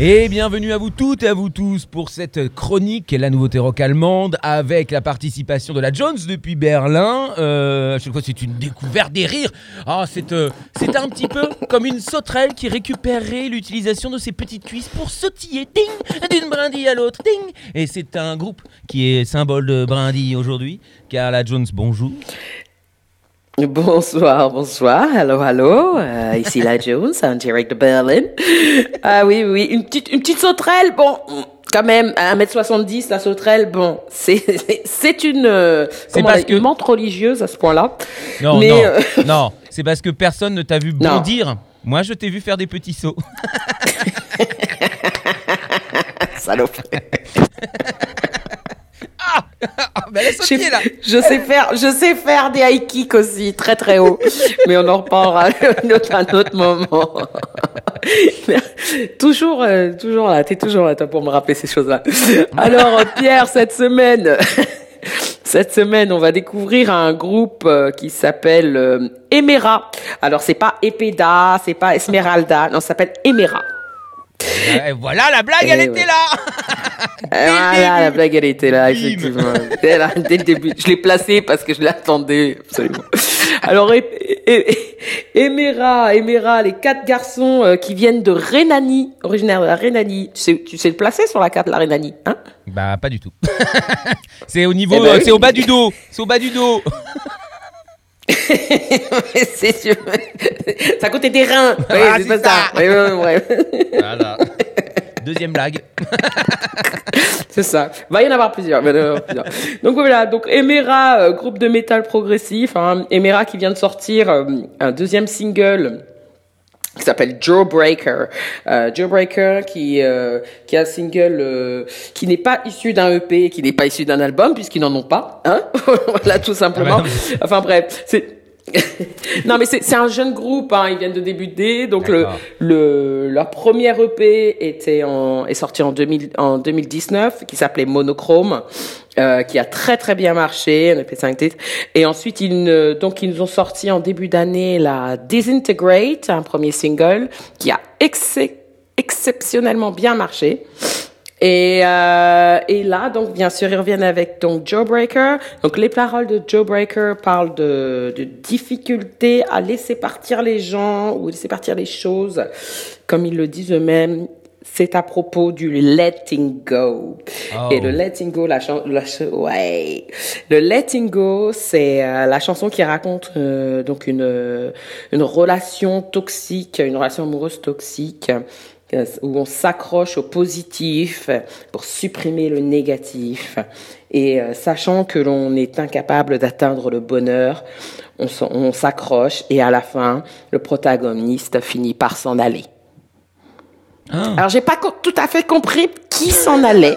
Et bienvenue à vous toutes et à vous tous pour cette chronique, la nouveauté rock allemande, avec la participation de la Jones depuis Berlin. Euh, à chaque fois, c'est une découverte des rires. Ah, c'est euh, un petit peu comme une sauterelle qui récupérerait l'utilisation de ses petites cuisses pour sautiller, d'une brindille à l'autre, ding. Et c'est un groupe qui est symbole de brindille aujourd'hui, car la Jones, bonjour. Bonsoir, bonsoir, hello, hello, euh, ici la Jones, en direct de Berlin. Ah oui, oui, une petite, une petite sauterelle, bon, quand même, à 1m70, la sauterelle, bon, c'est, une, euh, parce que- une menthe religieuse à ce point-là. Non, Mais, non, euh, non, c'est parce que personne ne t'a vu Non. bondir. Moi, je t'ai vu faire des petits sauts. Salope. Ah, laisse Je, pied là. je sais faire, je sais faire des high kicks aussi, très très haut. Mais on en reparlera à un autre, à un autre moment. toujours, euh, toujours là, t'es toujours là, toi, pour me rappeler ces choses-là. Alors, Pierre, cette semaine, cette semaine, on va découvrir un groupe euh, qui s'appelle euh, Emera. Alors, c'est pas Epeda, c'est pas Esmeralda, non, ça s'appelle Emera. Ouais, voilà, la blague, elle ouais. était là. Voilà, la blague, elle était là, effectivement. Là, dès le début. Je l'ai placée parce que je l'attendais, absolument. Alors, Emera, Emera, les quatre garçons euh, qui viennent de Rhénanie, originaires de la Rhénanie. Tu sais, tu sais le placer sur la carte la Rhénanie, hein? Bah, pas du tout. c'est au niveau, Eh ben euh, oui. c'est au bas du dos. C'est au bas du dos. C'est sûr. À côté des reins. Oui, Ah, c'est pas ça. ça. Oui, oui, oui. Voilà. Deuxième blague. C'est ça. Va y en avoir plusieurs. va y en avoir plusieurs. Donc voilà. Donc Emera, euh, groupe de métal progressif. Hein. Emera qui vient de sortir euh, un deuxième single qui s'appelle Joe Breaker. Euh, Joe Breaker qui euh, qui a un single euh, qui n'est pas issu d'un EP, qui n'est pas issu d'un album puisqu'ils n'en ont pas. Hein voilà tout simplement. Ah enfin bref, c'est non mais c'est un jeune groupe, hein, ils viennent de débuter, donc le, le leur première EP était en est sorti en 2000 en 2019 qui s'appelait Monochrome. euh, qui a très très bien marché, un EP 5 titres. Et ensuite, ils, ne- donc, ils nous ont sorti en début d'année la Disintegrate, un premier single, qui a ex- exceptionnellement bien marché. Et, euh, et là, donc, bien sûr, ils reviennent avec donc Joe Breaker. Donc, les paroles de Joe Breaker parlent de, de difficulté à laisser partir les gens ou laisser partir les choses, comme ils le disent eux-mêmes. C'est à propos du letting go. Oh. Et le letting go, la chanson, ouais, le letting go, c'est euh, la chanson qui raconte euh, donc une une relation toxique, une relation amoureuse toxique où on s'accroche au positif pour supprimer le négatif. Et euh, sachant que l'on est incapable d'atteindre le bonheur, on s'accroche et à la fin, le protagoniste finit par s'en aller. Ah. Alors j'ai pas tout à fait compris qui s'en allait.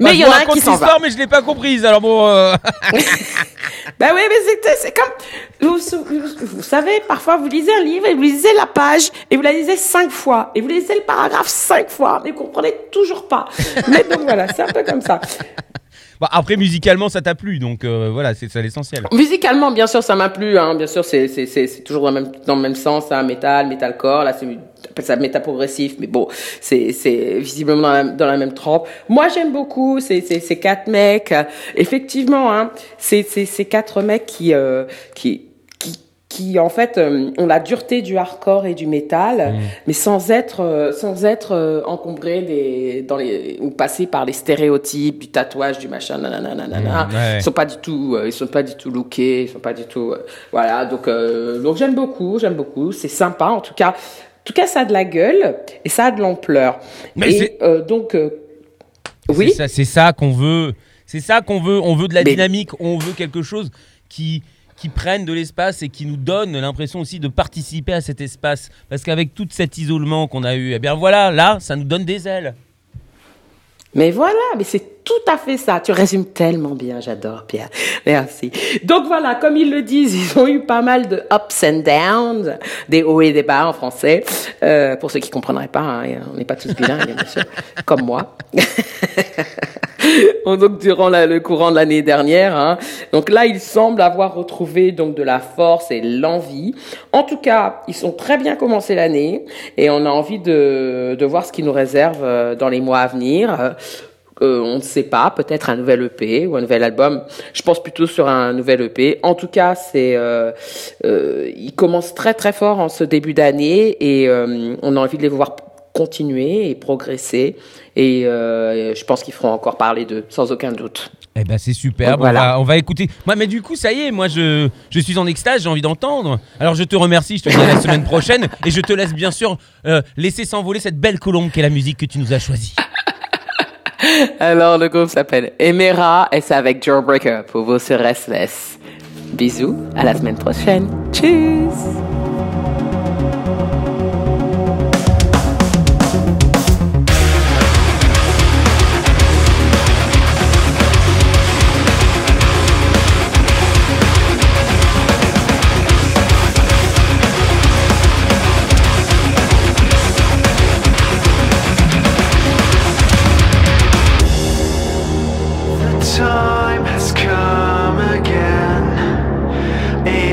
Mais il y en a un qui s'en va. mais je l'ai pas comprise. Alors bon. euh, Ben oui, mais c'est- comme vous savez, parfois vous lisez un livre et vous lisez la page et vous la lisez cinq fois et vous lisez le paragraphe cinq fois, mais vous comprenez toujours pas. Mais donc voilà, c'est un peu comme ça. Bon, après, musicalement, ça t'a plu, donc euh, voilà, c'est ça l'essentiel. Musicalement, bien sûr, ça m'a plu. Hein. Bien sûr, c'est toujours dans le même dans le même sens, hein. métal, metalcore. Là, c'est ça métal progressif, mais bon, c'est visiblement dans la, dans la même trempe. Moi, j'aime beaucoup ces ces ces quatre mecs. Effectivement, hein, c'est c'est ces quatre mecs qui euh, qui qui en fait euh, ont la dureté du hardcore et du métal, mais sans être euh, sans être euh, encombrés des dans les ou passés par les stéréotypes du tatouage du machin nanana nanana. Mmh, ouais. Ils sont pas du tout ils sont pas du tout lookés, ils sont pas du tout voilà donc euh, donc j'aime beaucoup j'aime beaucoup c'est sympa en tout cas en tout cas ça a de la gueule et ça a de l'ampleur Mais et euh, donc euh, oui C'est ça, ça qu'on veut. C'est ça qu'on veut. On veut de la Mais- dynamique. On veut quelque chose qui qui prenne de l'espace et qui nous donne l'impression aussi de participer à cet espace. Parce qu'avec tout cet isolement qu'on a eu, eh bien voilà, là, ça nous donne des ailes. Mais voilà, mais c'est tout à fait ça. Tu résumes tellement bien, j'adore Pierre. Merci. Donc voilà, comme ils le disent, ils ont eu pas mal de ups and downs, des hauts et des bas en français. Euh, pour ceux qui comprendraient pas, hein, on n'est pas tous bilingues, bien sûr, comme moi. donc durant le courant de l'année dernière. hein. Donc là, ils semblent avoir retrouvé donc de la force et l'envie. En tout cas, ils sont très bien commencé l'année et on a envie de, de voir ce qu'ils nous réservent euh, dans les mois à venir. Euh, euh, on ne sait pas, peut-être un nouvel EP ou un nouvel album. Je pense plutôt sur un nouvel EP. En tout cas, c'est, euh, euh, ils commencent très très fort en ce début d'année et euh, on a envie de les voir continuer et progresser. Et euh, je pense qu'ils feront encore parler d'eux, sans aucun doute. Eh ben c'est Donc, voilà. on, va, on va écouter. Moi, mais du coup, ça y est, moi je, je suis en extase, j'ai envie d'entendre. Alors je te remercie, je te dis à la semaine prochaine et je te laisse bien sûr euh, laisser s'envoler cette belle colombe qu'est la musique que tu nous as choisie. Alors, le groupe s'appelle Emera et c'est avec Joe Breaker pour vous sur Restless. Bisous, à la semaine prochaine. Tchuss!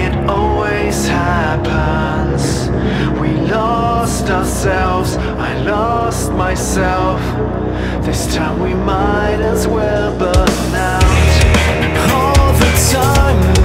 It always happens. We lost ourselves. I lost myself. This time we might as well burn out. All the time